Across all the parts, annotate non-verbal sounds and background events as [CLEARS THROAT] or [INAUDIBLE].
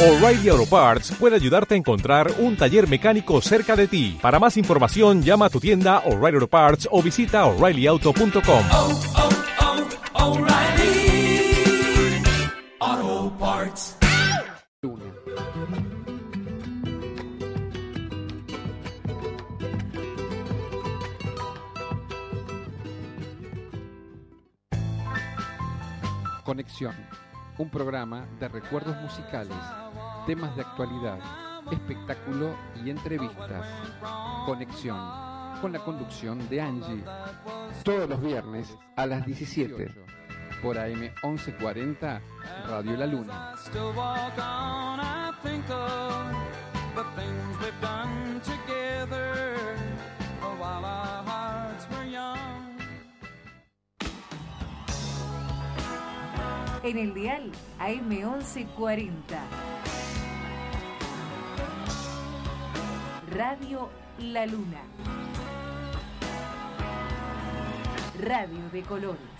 O'Reilly Auto Parts puede ayudarte a encontrar un taller mecánico cerca de ti. Para más información, llama a tu tienda O'Reilly Auto Parts o visita oreillyauto.com. oh, oh, O'Reilly Auto Parts. Conexión, un programa de recuerdos musicales, temas de actualidad, espectáculo y entrevistas. Conexión con la conducción de Angie. Todos los viernes a las 17 por AM 1140 Radio La Luna. En el dial AM 1140 Radio La Luna. Radio de colores.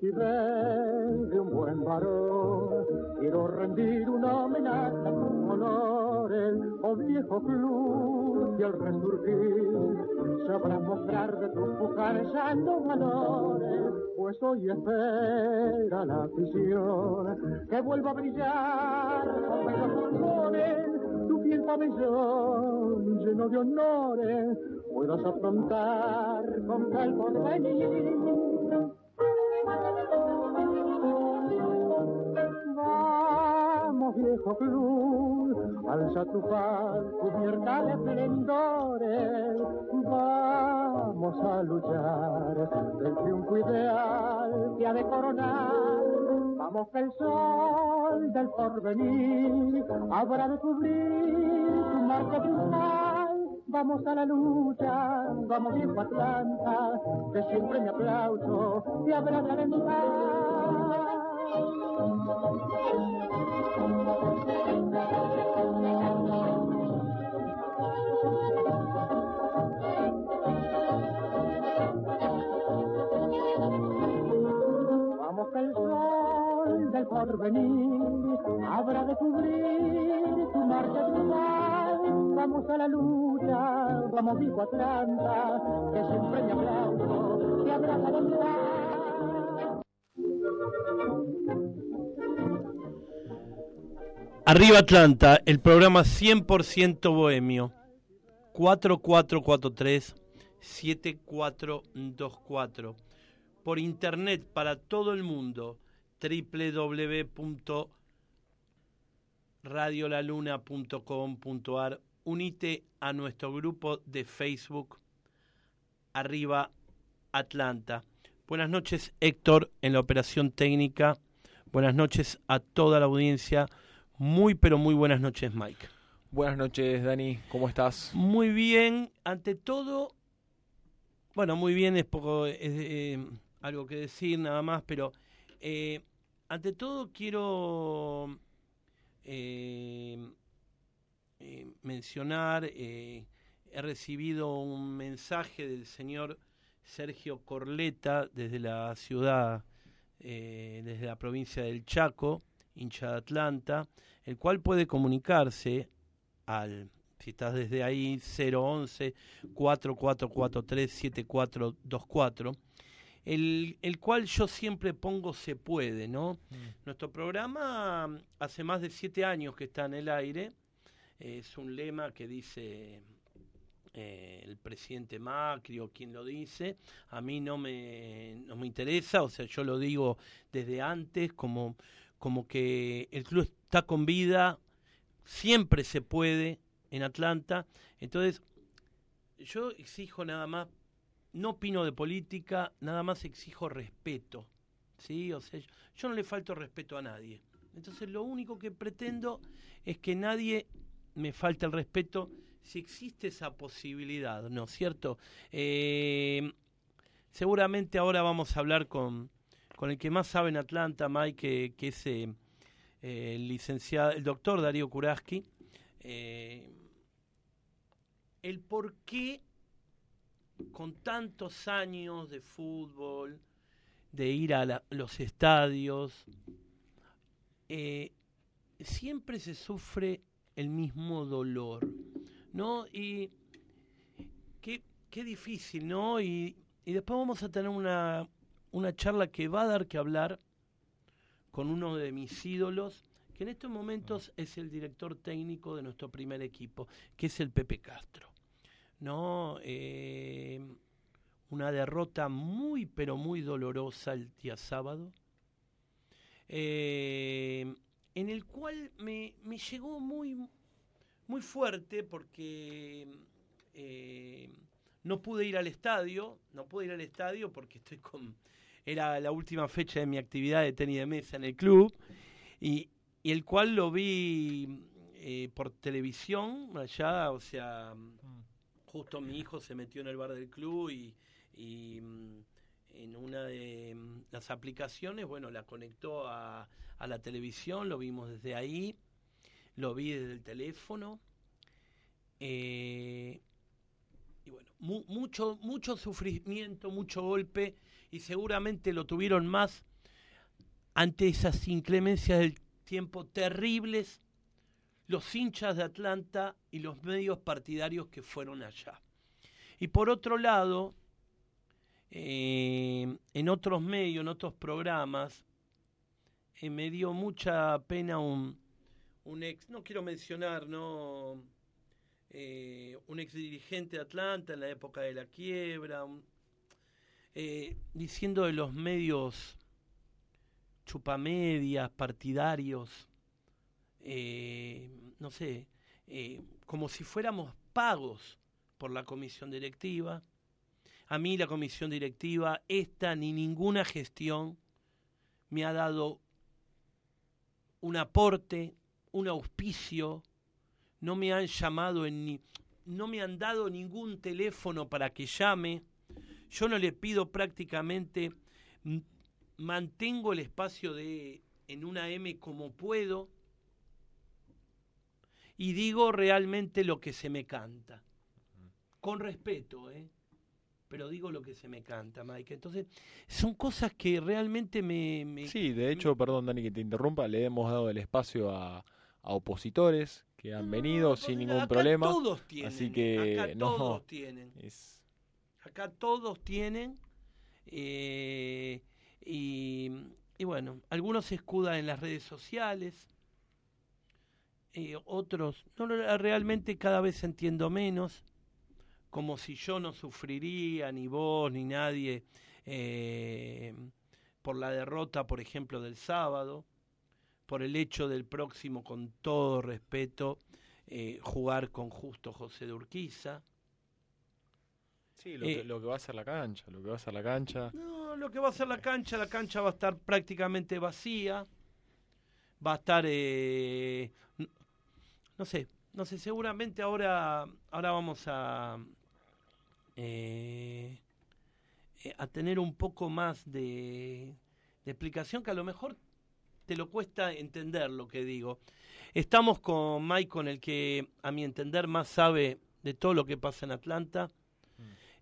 Altivez de un buen varón. Quiero rendir una homenaje a tus honores, oh viejo club, y al resurgir sabrá mostrar de tus pujares santos valores, pues hoy espera la afición que vuelva a brillar con bellos pulmones, tu fiel pabellón lleno de honores, puedas afrontar con tal porvenir. Vamos, viejo club, alza tu faz cubierta de esplendores. Vamos a luchar el triunfo ideal que ha de coronar. Vamos que el sol del porvenir habrá de cubrir tu marco triunfal. Vamos a la lucha, vamos viejo Atlanta, que siempre mi aplauso habrá de alentar. Vamos que el sol del porvenir habrá de cubrir tu marcha triunfal. Vamos a la lucha, vamos viejo Atlanta, que siempre mi aplauso te habrá de alentar. Arriba Atlanta, el programa 100% bohemio. 4443 7424. Por internet para todo el mundo. www.radiolaluna.com.ar. Unite a nuestro grupo de Facebook Arriba Atlanta. Buenas noches Héctor en la operación técnica. Buenas noches a toda la audiencia. Muy pero muy buenas noches Mike. Buenas noches, Dani, ¿cómo estás? Muy bien, ante todo, bueno, muy bien es poco, es eh, algo que decir nada más, pero eh, ante todo quiero eh, eh, mencionar, eh, he recibido un mensaje del señor Sergio Corleta desde la ciudad, eh, desde la provincia del Chaco, hincha de Atlanta, el cual puede comunicarse al, si estás desde ahí, 011 4443 7424 el, el cual yo siempre pongo se puede, ¿no? Nuestro programa mm, hace más de siete años que está en el aire, es un lema que dice eh, el presidente Macri o quien lo dice, a mí no me, no me interesa, o sea, yo lo digo desde antes como, como que el club está con vida, siempre se puede en Atlanta, entonces yo exijo nada más, no opino de política, nada más exijo respeto, ¿sí? O sea, yo, no le falto respeto a nadie. Entonces lo único que pretendo es que nadie me falte el respeto si existe esa posibilidad, ¿no es cierto? Eh, seguramente ahora vamos a hablar con, con el que más sabe en Atlanta, Mike, que, que es eh, eh, el licenciado, el doctor Darío Kuraski, eh, el por qué con tantos años de fútbol, de ir a los estadios, eh, siempre se sufre el mismo dolor, ¿no? Y qué, qué difícil, ¿no? Y, y después vamos a tener una, una charla que va a dar que hablar con uno de mis ídolos, que en estos momentos es el director técnico de nuestro primer equipo, que es el Pepe Castro. ¿No? Eh, una derrota muy, pero muy dolorosa el día sábado, eh, en el cual me, me llegó muy, muy fuerte porque eh, no pude ir al estadio, no pude ir al estadio porque estoy con era la última fecha de mi actividad de tenis de mesa en el club y, y el cual lo vi por televisión allá, o sea, justo mi hijo se metió en el bar del club y, mm, en una de mm, las aplicaciones, bueno, la conectó a, a la televisión, lo vimos desde ahí, lo vi desde el teléfono. eh, y bueno, mu- mucho, mucho sufrimiento, mucho golpe, y seguramente lo tuvieron más ante esas inclemencias del tiempo terribles los hinchas de Atlanta y los medios partidarios que fueron allá. Y por otro lado, eh, en otros medios, en otros programas, eh, me dio mucha pena un, un ex, no quiero mencionar, no, eh, un ex dirigente de Atlanta en la época de la quiebra, diciendo de los medios chupamedias, partidarios, eh, no sé, eh, como si fuéramos pagos por la comisión directiva. A mí la comisión directiva, esta ni ninguna gestión, me ha dado un aporte, un auspicio, no me han llamado en ni, no me han dado ningún teléfono para que llame. Yo no le pido prácticamente, mantengo el espacio de en una M como puedo y digo realmente lo que se me canta. Con respeto, ¿eh? Pero digo lo que se me canta, Mike. Entonces, son cosas que realmente me... me- Sí, de hecho, perdón Dani que te interrumpa, le hemos dado el espacio a, a opositores que han No, venido sin acá ningún problema. Todos tienen. así que acá no. todos tienen. Es- Acá todos tienen. eh, y, y bueno, algunos se escudan en las redes sociales. Eh, otros, no, realmente cada vez entiendo menos. Como si yo no sufriría, ni vos, ni nadie, eh, por la derrota, por ejemplo, del sábado. Por el hecho del próximo, con todo respeto, eh, jugar con Justo José de Urquiza. Sí, lo, Eh, que, lo que va a ser la cancha, lo que va a ser la cancha. No, lo que va a ser la cancha, la cancha va a estar prácticamente vacía. Va a estar, eh, no sé, no sé, seguramente ahora, ahora vamos a, eh, eh, a tener un poco más de, de explicación que a lo mejor te lo cuesta entender lo que digo. Estamos con Mike, con el que a mi entender más sabe de todo lo que pasa en Atlanta.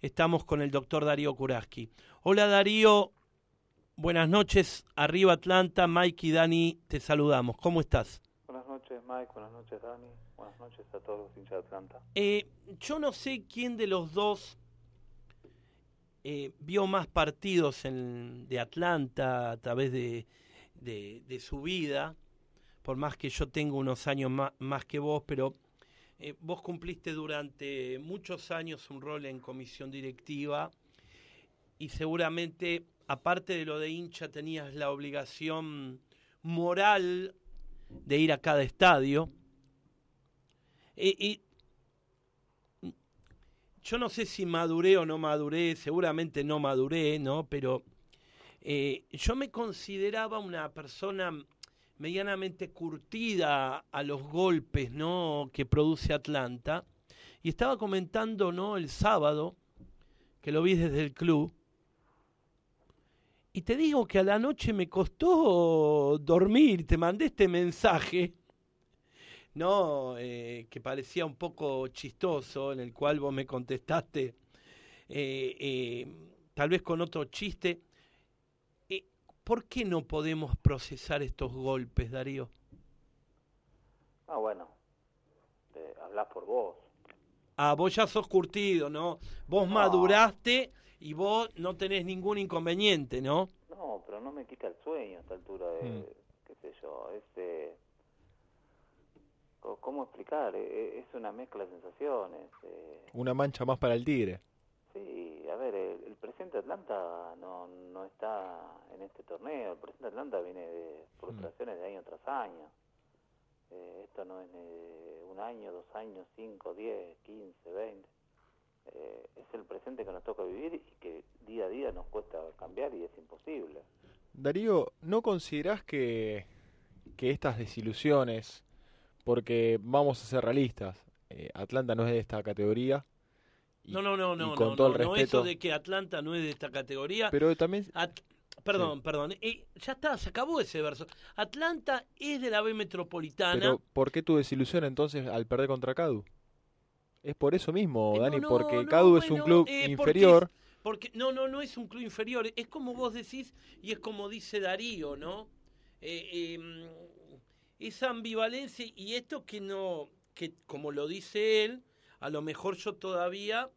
Estamos con el doctor Darío Kuraski. Hola Darío, buenas noches, arriba Atlanta, Mike y Dani, te saludamos. ¿Cómo estás? Mike. Buenas noches, Dani. Buenas noches a todos los hinchas de Atlanta. Eh, yo no sé quién de los dos eh, vio más partidos en- de Atlanta a través de, su vida, por más que yo tengo unos años más, que vos, pero eh, vos cumpliste durante muchos años un rol en comisión directiva y seguramente, aparte de lo de hincha, tenías la obligación moral de ir a cada estadio. Eh, y yo no sé si maduré o no maduré, seguramente no maduré, ¿no? Pero eh, yo me consideraba una persona medianamente curtida a los golpes, ¿no? Que produce Atlanta. Y estaba comentando, ¿no? El sábado, que lo vi desde el club. Y te digo que a la noche me costó dormir, te mandé este mensaje, no, eh, que parecía un poco chistoso, en el cual vos me contestaste, eh, eh, tal vez con otro chiste. ¿Por qué no podemos procesar estos golpes, Darío? Ah, bueno, te hablas por vos. Ah, vos ya sos curtido, ¿no? Vos maduraste y vos no tenés ningún inconveniente, ¿no? No, pero no me quita el sueño a esta altura de, Mm. qué sé yo, este... ¿Cómo explicar? E- e- Es una mezcla de sensaciones. eh, Una mancha más para el tigre. Sí, a ver, el, el presente Atlanta no, no está en este torneo. El presente Atlanta viene de frustraciones de año tras año. Eh, esto no es de un año, dos años, cinco, diez, quince, veinte. Eh, es el presente que nos toca vivir y que día a día nos cuesta cambiar y es imposible. Darío, ¿no considerás que, que estas desilusiones, porque vamos a ser realistas, eh, Atlanta no es de esta categoría? y- No, no, no, no, con no, todo no, el no, respeto, eso de que Atlanta no es de esta categoría. pero también At- perdón, perdón, eh, ya está, se acabó ese verso. Atlanta es de la B metropolitana. Pero ¿por qué tu desilusión entonces al perder contra Cadu? Es por eso mismo, Eh, Dani, no, porque no, Cadu es un club eh, porque inferior. es- Porque no, no, no es un club inferior. Es como vos decís y es como dice Darío, ¿no? Eh, eh, esa ambivalencia y esto que no, que como lo dice él, a lo mejor yo todavía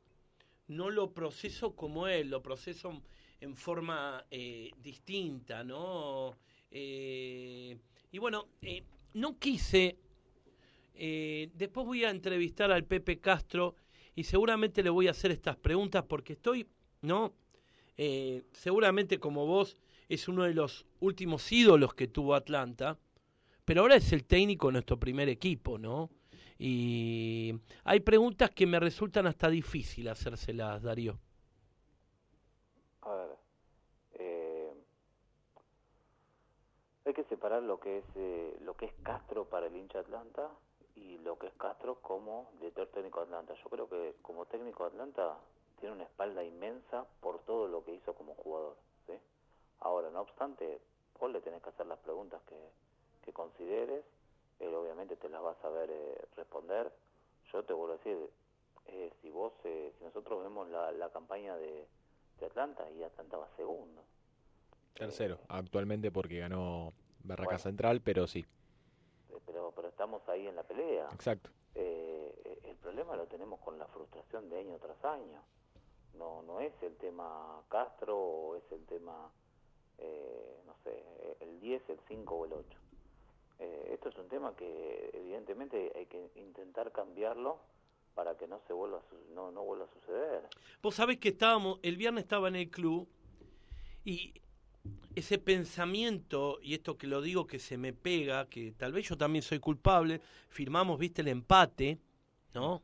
no lo proceso como él, lo proceso en forma eh, distinta, ¿no? Eh, y bueno, no quise. Eh, después voy a entrevistar al Pepe Castro y seguramente le voy a hacer estas preguntas porque estoy, ¿no? Eh, seguramente como vos es uno de los últimos ídolos que tuvo Atlanta, pero ahora es el técnico de nuestro primer equipo, ¿no? Y hay preguntas que me resultan hasta difícil hacérselas, Darío. A ver, eh, hay que separar lo que es eh, lo que es Castro para el hincha Atlanta y lo que es Castro como director técnico de Atlanta. Yo creo que como técnico de Atlanta tiene una espalda inmensa por todo lo que hizo como jugador. ¿sí? Ahora, no obstante, vos le tenés que hacer las preguntas que, que consideres. Él obviamente te las va a saber eh, responder. Yo te vuelvo a decir, eh, si vos, eh, si nosotros vemos la, la campaña de, de Atlanta y Atlanta va segundo. Tercero, Eh, actualmente porque ganó Barraca Bueno. Central, pero sí, estamos ahí en la pelea. exacto. Eh, el problema lo tenemos con la frustración de año tras año. No, no es el tema Castro o es el tema, eh, no sé, el 10, el 5 o el 8. Eh, esto es un tema que evidentemente hay que intentar cambiarlo para que no se vuelva a su- no, no vuelva a suceder. Vos sabés que estábamos, el viernes estaba en el club y ese pensamiento, y esto que lo digo que se me pega, que tal vez yo también soy culpable, firmamos, viste, el empate, ¿no?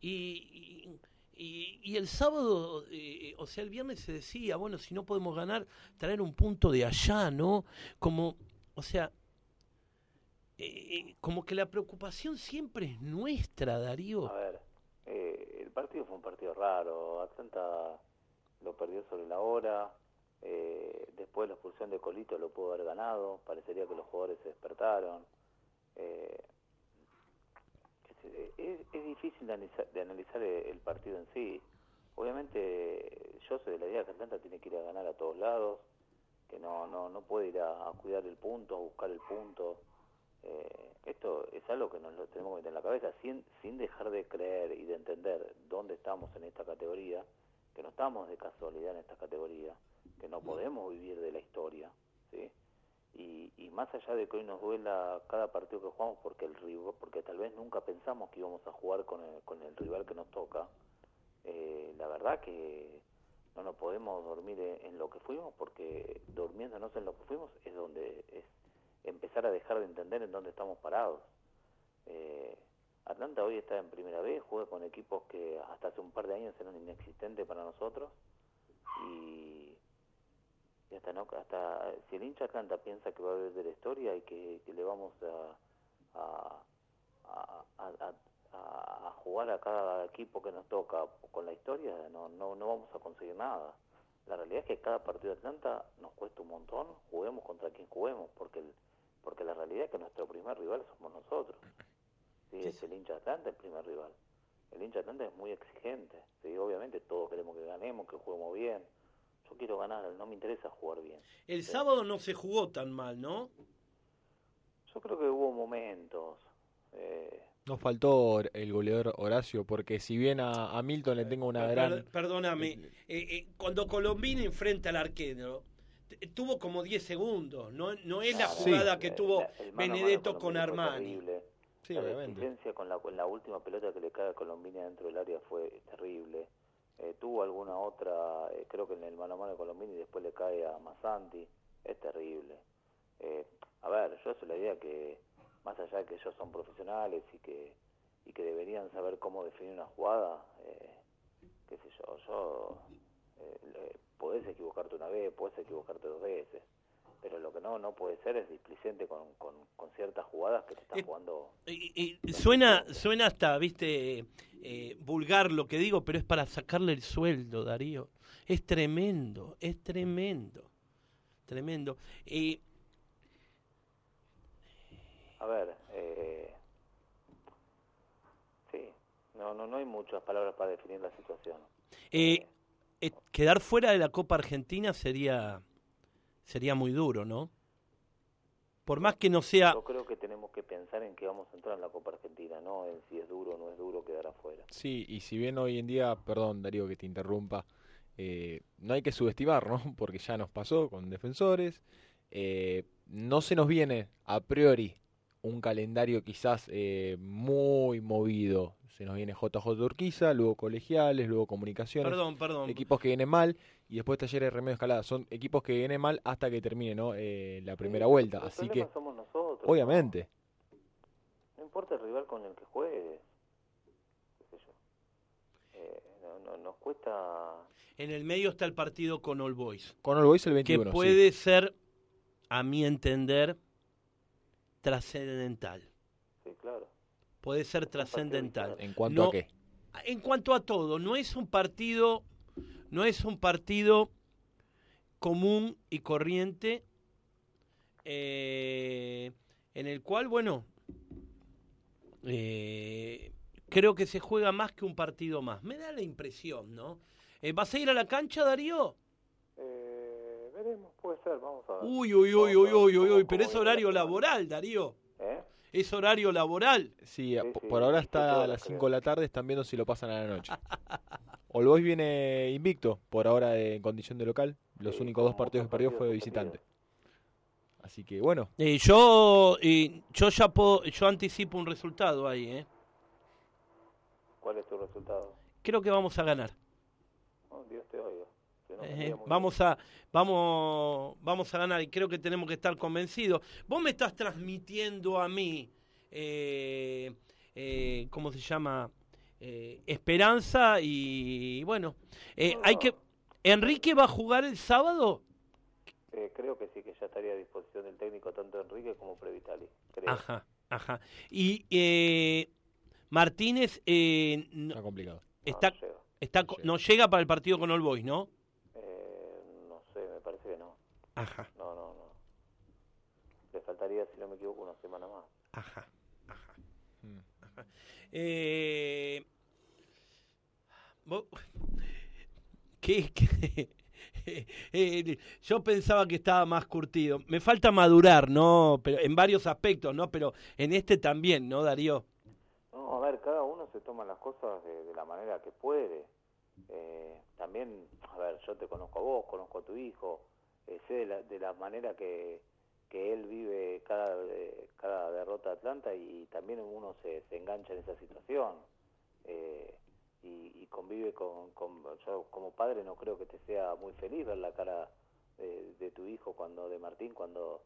Y, y, el sábado, eh, o sea, el viernes se decía, bueno, si no podemos ganar, traer un punto de allá, ¿no? Como, o sea, eh, como que la preocupación siempre es nuestra, Darío. A ver, eh, el partido fue un partido raro. Atlanta lo perdió sobre la hora. Eh, después la expulsión de Colito lo pudo haber ganado. Parecería que los jugadores se despertaron. Eh, es, difícil de analizar, de analizar el, el partido en sí. Obviamente, yo soy de la idea que Atlanta tiene que ir a ganar a todos lados, que no, no, no puede ir a, a cuidar el punto, a buscar el punto. Eh, esto es algo que nos lo tenemos que meter en la cabeza sin, sin dejar de creer y de entender dónde estamos en esta categoría, que no estamos de casualidad en esta categoría, que no podemos vivir de la historia, ¿sí? Y, y más allá de que hoy nos duela cada partido que jugamos porque el rival, porque tal vez nunca pensamos que íbamos a jugar con el, con el rival que nos toca, eh, la verdad que no nos podemos dormir en, en lo que fuimos porque durmiéndonos en lo que fuimos es donde es empezar a dejar de entender en dónde estamos parados. Eh, Atlanta hoy está en primera vez, juega con equipos que hasta hace un par de años eran inexistentes para nosotros y, y hasta no hasta si el hincha Atlanta piensa que va a haber de la historia y que, que le vamos a, a, a, a- a- a jugar a cada equipo que nos toca con la historia, no, no, no vamos a conseguir nada. la realidad es que cada partido de Atlanta nos cuesta un montón, juguemos contra quien juguemos, porque el, porque la realidad es que nuestro primer rival somos nosotros. [CLEARS THROAT] Sí, Sí, es el hincha Atlanta el primer rival. El hincha Atlanta es muy exigente. Sí, obviamente todos queremos que ganemos, que juguemos bien. Yo quiero ganar, no me interesa jugar bien. El sábado no se jugó tan mal, ¿no? Yo creo que hubo momentos. Eh, Nos faltó el goleador Horacio, porque si bien a, a Milton le tengo una Per- gran... Perdóname, eh, eh, cuando Colombini enfrenta al arquero, tuvo como 10 segundos, no, no es la Sí. jugada que el- tuvo el Benedetto con Armani. terrible. Sí, la obviamente. con la, con la última pelota que le cae a Colombini dentro del área fue terrible. Eh, tuvo alguna otra, eh, creo que en el mano a mano de Colombini después le cae a Masanti, es terrible. Eh, a ver, yo soy la idea que más allá de que ellos son profesionales y que y que deberían saber cómo definir una jugada, eh, qué sé yo, yo eh, podés equivocarte una vez, podés equivocarte dos veces, pero lo que no no puede ser es displicente con, con, con ciertas jugadas que te están Eh, jugando Y- y suena, suena hasta, viste, eh, vulgar lo que digo, pero es para sacarle el sueldo, Darío. Es tremendo, es tremendo, tremendo. Eh, A ver, eh, sí, no, no, no hay muchas palabras para definir la situación. eh, eh, quedar fuera de la Copa Argentina sería, sería muy duro, ¿no? Por más que no sea... Yo creo que tenemos que pensar en que vamos a entrar en la Copa Argentina, no en si es duro o no es duro quedar afuera. Sí, y si bien hoy en día, perdón Darío que te interrumpa, eh, no hay que subestimar, ¿no? [LAUGHS] Porque ya nos pasó con defensores, eh, no se nos viene a priori un calendario quizás eh, muy movido, se nos viene JJ Urquiza, luego colegiales, luego comunicaciones, Perdón, perdón. equipos que vienen mal y después talleres de remedio escalada, son equipos que vienen mal hasta que termine ¿no? Eh, la primera Sí, vuelta, el así que somos nosotros. obviamente. No, No importa el rival con el que juegues. qué sé yo. Eh, no, no- nos cuesta... En el medio está el partido con All Boys. Con All Boys el que 21, sí. puede ser, a mi entender, trascendental. Sí, claro. Puede ser trascendental. ¿En cuanto No- a qué? En cuanto a todo, no es un partido, no es un partido común y corriente eh, en el cual, bueno, eh, creo que se juega más que un partido más. Me da la impresión, ¿no? Eh, ¿Vas a ir a la cancha, Darío? Veremos, puede ser, vamos a ver. Uy, uy, uy, uy, uy, uy, uy, pero es horario laboral, Darío. ¿Eh? Es horario laboral. Sí, Sí, po- sí, por ahora está a las creo. 5 de la tarde, están viendo si lo pasan a la noche. [LAUGHS] All Boys viene invicto, por ahora de- en condición de local. Los Sí, únicos dos partidos que perdió fue de visitante. Así que bueno, Eh, yo, eh, yo ya puedo, yo anticipo un resultado ahí, ¿eh? ¿Cuál es tu resultado? Creo que vamos a ganar. Oh, Dios te oiga. Si no, Eh, vamos a vamos vamos a ganar y creo que tenemos que estar convencidos. Vos me estás transmitiendo a mí, eh, eh, ¿cómo se llama? Eh, esperanza y bueno, eh, hay que. Enrique va a jugar el sábado. Eh, creo que sí, que ya estaría a disposición del técnico tanto Enrique como Previtali. Creo. Ajá, ajá. Y eh, Martínez eh, no- está complicado. Está no llega. está no llega para el partido con All Boys, ¿no? Eh, no sé, me parece que no. Ajá, No, no, no. Le faltaría, si no me equivoco, una semana más. ajá, ajá. Mm. Eh, vos- ¿Qué, qué? [LAUGHS] Eh, yo pensaba que estaba más curtido. Me falta madurar, ¿no? Pero en varios aspectos, ¿no? Pero en este también, ¿no, Darío? No, a ver, cada uno se toma las cosas de, de la manera que puede. Eh, también, a ver, yo te conozco a vos, conozco a tu hijo, sé de la, de la manera que, que él vive cada, cada derrota de Atlanta y también uno se, se engancha en esa situación. Eh, y, y convive con, con... Yo como padre no creo que te sea muy feliz ver la cara de, de tu hijo cuando, de Martín, cuando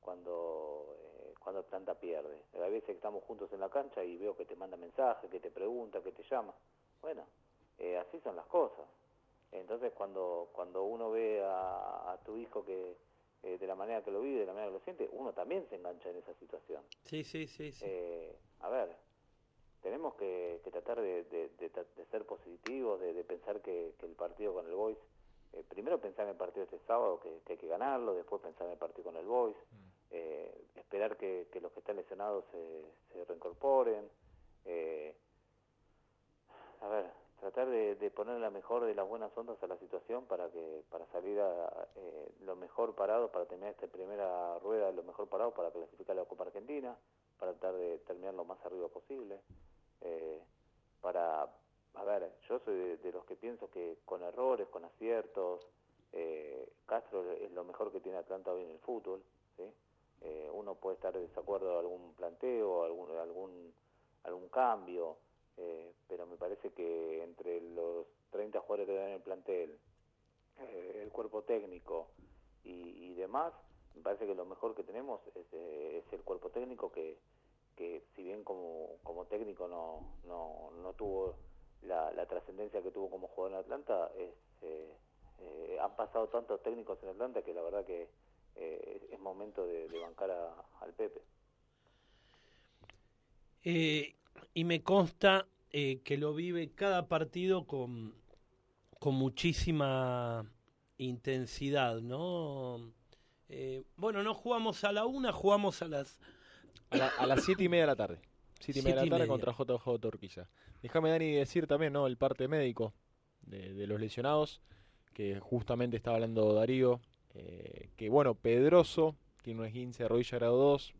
cuando eh, cuando Atlanta pierde. A veces estamos juntos en la cancha y veo que te manda mensajes, que te pregunta, que te llama. Bueno, eh, así son las cosas. Entonces cuando cuando uno ve a, a tu hijo que eh, de la manera que lo vive, de la manera que lo siente, uno también se engancha en esa situación. Sí, sí, sí. sí. Eh, a ver, tenemos que, que tratar de, de- de tra- de ser positivos, de, de pensar que, que el partido con el Boys eh, primero pensar en el partido este sábado, que, que hay que ganarlo, después pensar en el partido con el Boys, eh, esperar que, que los que están lesionados se, se reincorporen, eh, a ver, tratar de, poner la mejor de las buenas ondas a la situación para que para salir a, eh, lo mejor parado, para terminar esta primera rueda lo mejor parado para clasificar a la Copa Argentina, para tratar de terminar lo más arriba posible, eh, para, a ver, yo soy de, de los que pienso que con errores, con aciertos, eh, Castro es lo mejor que tiene Atlanta hoy en el fútbol, ¿sí? Eh, uno puede estar de desacuerdo a algún planteo, algún, algún, algún cambio, eh, pero me parece que entre los 30 jugadores que dan el plantel, eh, el cuerpo técnico y, demás, me parece que lo mejor que tenemos es, eh, es el cuerpo técnico que, que si bien como, como técnico no, no, no tuvo la, la trascendencia que tuvo como jugador en Atlanta, es, eh, eh, han pasado tantos técnicos en Atlanta que la verdad que eh, es momento de, bancar al Pepe. Eh, y me consta eh, que lo vive cada partido con, con muchísima intensidad, ¿no? Eh, bueno, no jugamos a la una, jugamos a las... A, la- a las siete y media de la tarde. Siete y media de la tarde contra JJ Torquilla. Déjame, Dani, decir también, ¿no? El parte médico de, de los lesionados, que justamente estaba hablando Darío, eh, que bueno, Pedroso tiene un esguince de rodilla grado 2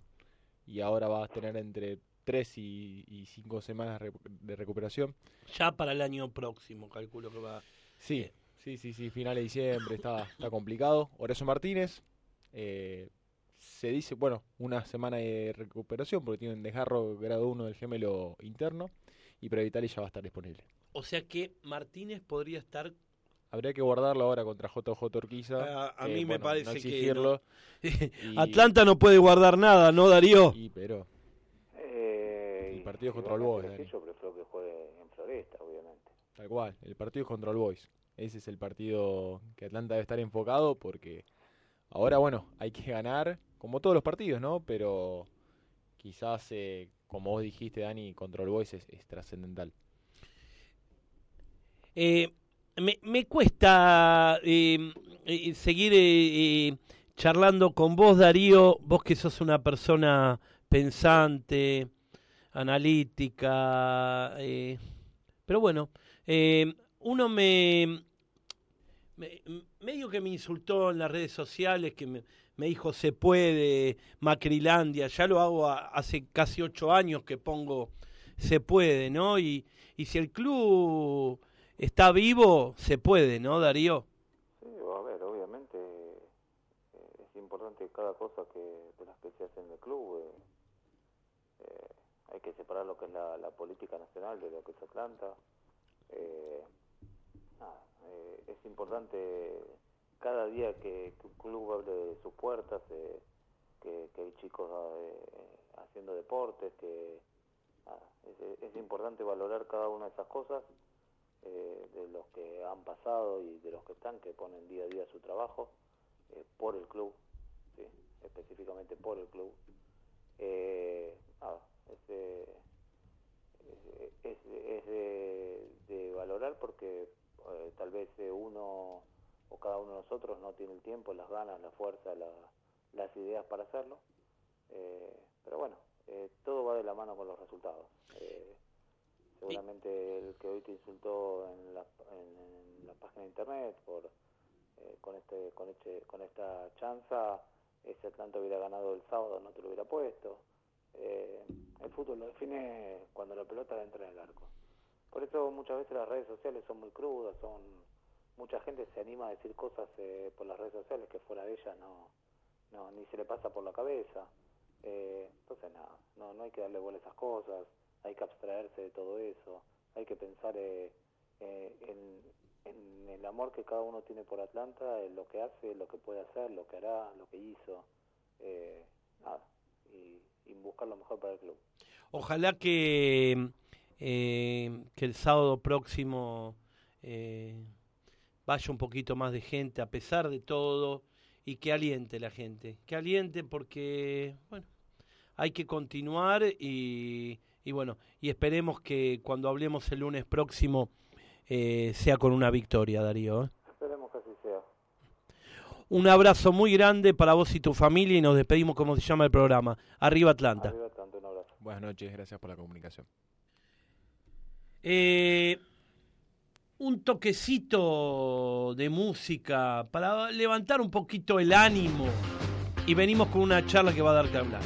y ahora va a tener entre 3 y 5 semanas de recuperación. Ya para el año próximo, calculo que va... Sí, sí, sí, sí, final de diciembre, está, está complicado. Horacio Martínez, eh, se dice, bueno, una semana de recuperación porque tiene un desgarro grado 1 del gemelo interno y Previtali ya va a estar disponible. O sea que Martínez podría estar... Habría que guardarlo ahora contra JJ Orquiza. Ah, a eh, mí me bueno, parece no que no. [LAUGHS] y- Atlanta no puede guardar nada, ¿no, Darío? y, pero y partido si contra el Boys. Yo prefiero que juegue en Floresta, obviamente. tal cual, el partido es contra el Boys. Ese es el partido que Atlanta debe estar enfocado porque ahora, bueno, hay que ganar, como todos los partidos, ¿no? Pero quizás, eh, como vos dijiste, Dani, contra el Boys es, es trascendental. Eh, me, me cuesta eh, seguir charlando con vos, Darío, vos que sos una persona pensante, analítica, eh, pero bueno, eh, uno me, me- medio que me insultó en las redes sociales, que me, me dijo se puede, Macrilandia, ya lo hago hace casi ocho años que pongo se puede, ¿no? Y, y si el club está vivo, se puede, ¿no, Darío? Sí, a ver, obviamente eh, es importante cada cosa que de las que se hacen en el club. eh, eh, hay que separar lo que es la, la política nacional de lo que es Atlanta. Eh, nada, eh, es importante cada día que, un club abre sus puertas, eh, que, hay chicos eh, haciendo deportes, que nada, es, es importante valorar cada una de esas cosas eh, de los que han pasado y de los que están, que ponen día a día su trabajo eh, por el club, ¿sí? específicamente por el club. Nada, es, eh, es, es de, de valorar porque eh, tal vez eh, uno o cada uno de nosotros no tiene el tiempo, las ganas, la fuerza, la- las ideas para hacerlo. Eh, pero bueno, eh, todo va de la mano con los resultados. Eh, seguramente el que hoy te insultó en la, en, en la página de internet por eh, con este con este con esta chanza ese Atlanta hubiera ganado el sábado no te lo hubiera puesto Eh, el fútbol lo define cuando la pelota entra en el arco. Por eso muchas veces las redes sociales son muy crudas son mucha gente se anima a decir cosas eh, por las redes sociales que fuera de ella no no ni se le pasa por la cabeza. Eh, entonces nada no no hay que darle bola a esas cosas hay que abstraerse de todo eso hay que pensar eh, eh, en, en el amor que cada uno tiene por Atlanta, en lo que hace, lo que puede hacer, lo que hará, lo que hizo, eh, nada, y, y buscar lo mejor para el club. Ojalá que, eh, que el sábado próximo eh, vaya un poquito más de gente a pesar de todo y que aliente la gente, que aliente porque, bueno, hay que continuar y, y bueno, y esperemos que cuando hablemos el lunes próximo eh, sea con una victoria, Darío. ¿eh? Esperemos que así sea. Un abrazo muy grande para vos y tu familia y nos despedimos como se llama el programa. Arriba Atlanta. Arriba tanto, un abrazo. Buenas noches, gracias por la comunicación. Eh, un toquecito de música para levantar un poquito el ánimo y venimos con una charla que va a dar que hablar.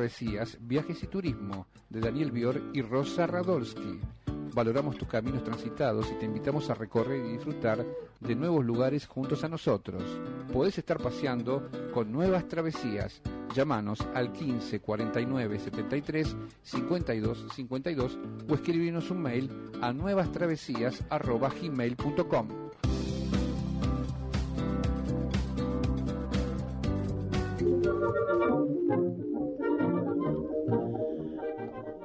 Travesías, viajes y turismo de Daniel Bior y Rosa Radolski. Valoramos tus caminos transitados y te invitamos a recorrer y disfrutar de nuevos lugares juntos a nosotros. Podés estar paseando con nuevas travesías. Llámanos al 15 49 73 52 52 o escribinos un mail a nuevastravesías.gmail.com.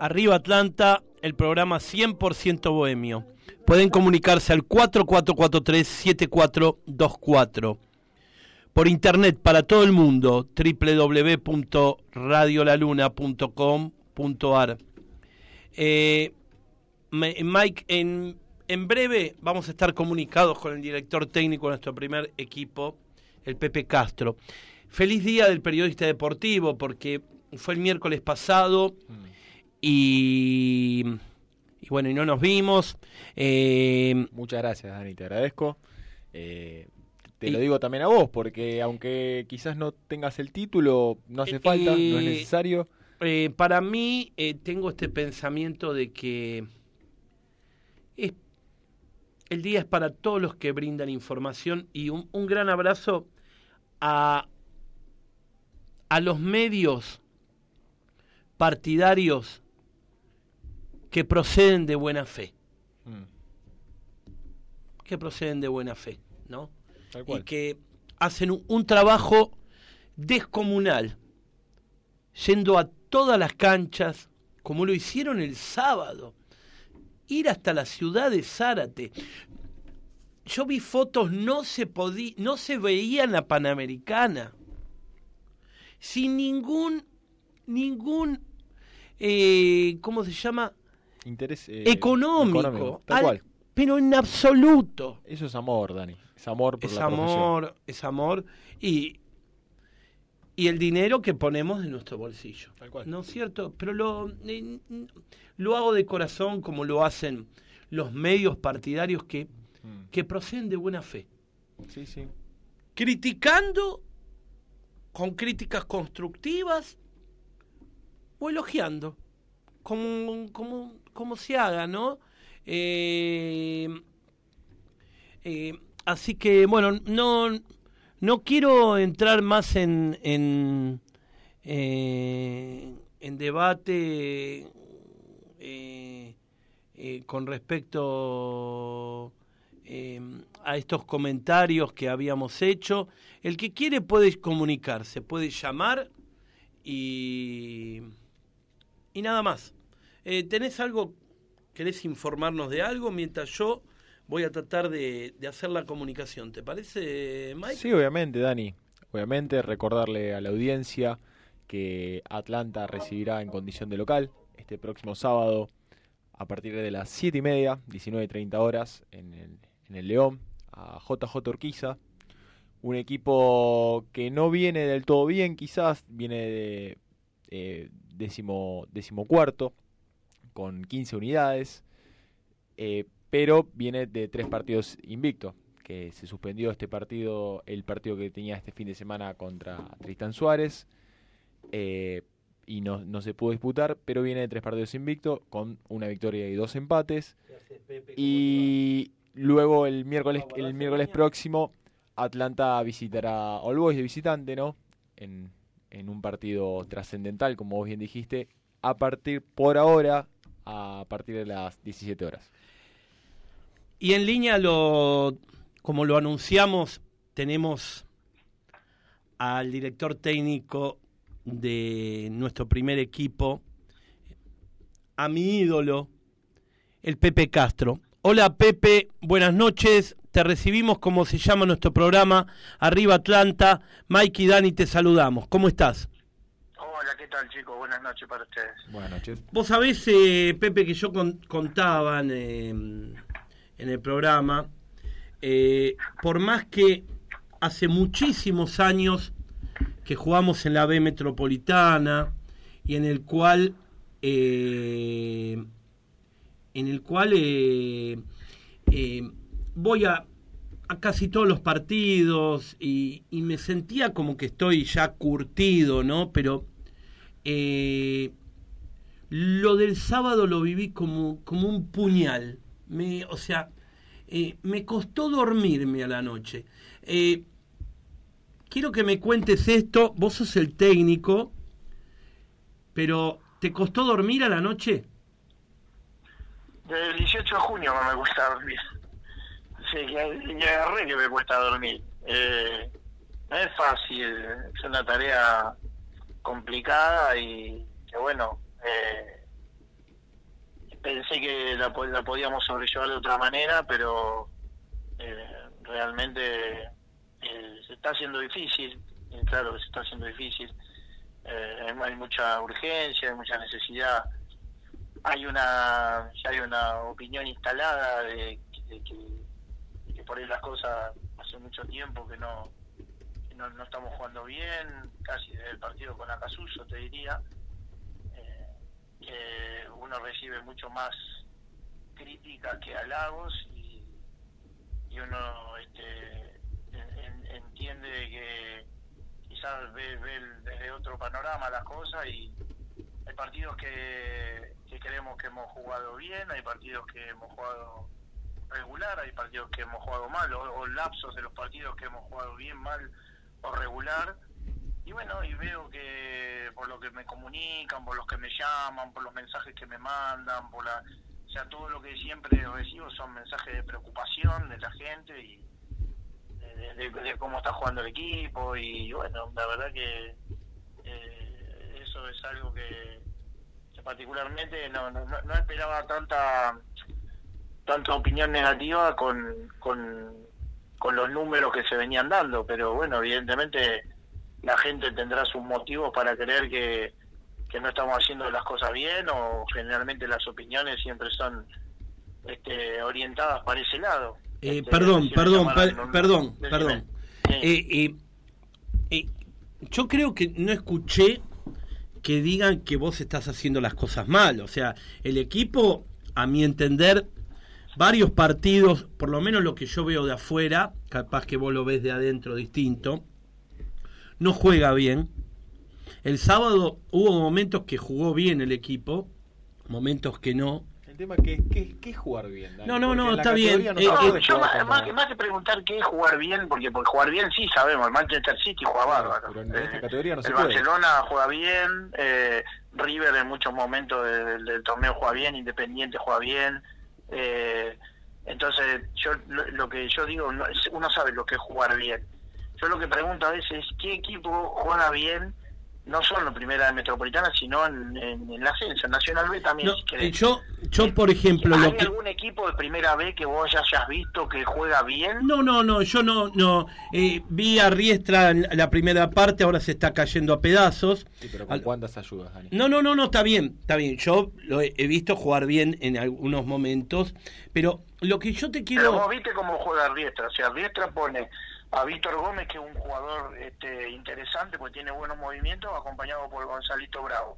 Arriba Atlanta, el programa 100% bohemio. Pueden comunicarse al 4443-7424. Por internet para todo el mundo, www.radiolaluna.com.ar. Eh, Mike, en, en breve vamos a estar comunicados con el director técnico de nuestro primer equipo, el Pepe Castro. Feliz día del periodista deportivo, porque fue el miércoles pasado y, y bueno, y no nos vimos. Eh, Muchas gracias, Dani, te agradezco. Eh, te Y- lo digo también a vos, porque aunque quizás no tengas el título, no hace falta, no es Eh, necesario. eh, para mí eh, tengo este pensamiento de que es- el día es para todos los que brindan información y un, un gran abrazo a, a los medios partidarios que proceden de buena fe, Mm, que proceden de buena fe, ¿no? tal y que hacen un, un trabajo descomunal, yendo a todas las canchas, como lo hicieron el sábado, ir hasta la ciudad de Zárate. Yo vi fotos, no se podía, no se veía en la Panamericana, sin ningún, ningún, eh, ¿cómo se llama? Interés eh, económico, tal al- cual. pero en absoluto. Eso es amor, Dani. Es amor por es la profesión. amor, es amor y, y el dinero que ponemos de nuestro bolsillo. Tal cual. ¿No es cierto? Pero lo, eh, lo hago de corazón como lo hacen los medios partidarios que, Mm, que proceden de buena fe. Sí, sí. Criticando con críticas constructivas o elogiando, como, como, como se haga, ¿no? Eh, eh, así que, bueno, no, no quiero entrar más en, en, eh, en debate eh, eh, con respecto a estos comentarios que habíamos hecho. El que quiere puede comunicarse, puede llamar y, y nada más. Eh, ¿Tenés algo? ¿Querés informarnos de algo? Mientras yo voy a tratar de, hacer la comunicación. ¿Te parece, Mike? Sí, obviamente, Dani. Obviamente, recordarle a la audiencia que Atlanta recibirá en condición de local este próximo sábado a partir de las 7 y media, 19.30 horas, en el, en el León, a JJ Urquiza. Un equipo que no viene del todo bien, quizás, viene de eh, décimo, decimocuarto, con 15 unidades, eh, pero viene de tres partidos invicto, que se suspendió este partido, el partido que tenía este fin de semana contra Tristan Suárez, eh, y no, no se pudo disputar, pero viene de tres partidos invicto, con una victoria y dos empates, y luego el miércoles, el miércoles próximo, Atlanta visitará a All Boys de visitante, ¿no? En, en un partido trascendental, como vos bien dijiste, a partir, por ahora, a partir de las 17 horas. Y en línea, lo, como lo anunciamos, tenemos al director técnico de nuestro primer equipo, a mi ídolo, el Pepe Castro. Hola Pepe, buenas noches. Te recibimos como se llama nuestro programa, Arriba Atlanta. Mike y Dani te saludamos. ¿Cómo estás? Hola, ¿qué tal chicos? Buenas noches para ustedes. Buenas noches. Vos sabés, eh, Pepe, que yo con- contaba en, eh, en el programa, eh, por más que hace muchísimos años que jugamos en la B Metropolitana y en el cual, eh, en el cual eh, eh, voy a, a casi todos los partidos y, y me sentía como que estoy ya curtido, ¿no? Pero eh, lo del sábado lo viví como, como un puñal. O sea, eh, me costó dormirme a la noche. Eh, quiero que me cuentes esto. Vos sos el técnico, pero ¿te costó dormir a la noche? Desde el 18 de junio no me cuesta dormir. Sí, que, que agarré que me cuesta dormir. No es fácil, es una tarea complicada y que bueno, eh, pensé que la, la podíamos sobrellevar de otra manera, pero eh, realmente eh, se está haciendo difícil, claro que se está haciendo difícil. Eh, hay, mucha urgencia, hay mucha necesidad hay una ya hay una opinión instalada que, de que por ahí las cosas hace mucho tiempo que no no, no estamos jugando bien casi desde el partido con Acasuso te diría eh, que uno recibe mucho más crítica que halagos y, y uno este, en- en- entiende que quizás ve, ve desde otro panorama las cosas y hay partidos que, que creemos que hemos jugado bien, hay partidos que hemos jugado regular, hay partidos que hemos jugado mal, o, o lapsos de los partidos que hemos jugado bien, mal o regular. Y bueno, y veo que por lo que me comunican, por los que me llaman, por los mensajes que me mandan, por la, o sea, todo lo que siempre recibo son mensajes de preocupación de la gente y de, cómo está jugando el equipo y bueno, la verdad que eh, eso es algo que, que particularmente no, no, no- no esperaba tanta tanta opinión negativa con, con, con los números que se venían dando, pero bueno, evidentemente la gente tendrá sus motivos para creer que, que no estamos haciendo las cosas bien o generalmente las opiniones siempre son este, orientadas para ese lado. Eh, Este, perdón, perdón, no- perdón, decime. perdón. Sí. Eh, eh, yo creo que no escuché que digan que vos estás haciendo las cosas mal. O sea, el equipo, a mi entender, varios partidos, por lo menos lo que yo veo de afuera, capaz que vos lo ves de adentro distinto, no juega bien. El sábado hubo momentos que jugó bien el equipo, momentos que no. El tema que ¿qué, jugar bien? Dani? No, no, Porque no, está bien. no Eh, puede yo más, más- más que preguntar qué es jugar bien, porque por jugar bien sí sabemos, el Manchester City juega bárbaro. pero en esta Eh, categoría no se el puede. Barcelona juega bien, eh, River en muchos momentos de- del, del torneo juega bien, Independiente juega bien. Eh, entonces, yo lo, lo que yo digo, uno sabe lo que es jugar bien. Yo lo que pregunto a veces es qué equipo juega bien, no solo en primera metropolitana, sino en, en, en la ascenso, en Nacional B también. No, si eh, querés. yo, yo, por ejemplo, ¿Hay lo que... algún equipo de primera B que vos ya hayas visto que juega bien? No, no, no, yo no, no. eh, vi a Riestra en la primera parte, ahora se está cayendo a pedazos. Sí, pero ¿con Al- cuántas ayudas, Dani? No, no, no, no, está bien, está bien. Yo lo he, he visto jugar bien en algunos momentos, pero lo que yo te Pero vos quiero... viste cómo juega Riestra. O sea, Riestra pone a Víctor Gómez, que es un jugador este, interesante, porque tiene buenos movimientos, acompañado por Gonzalito Bravo.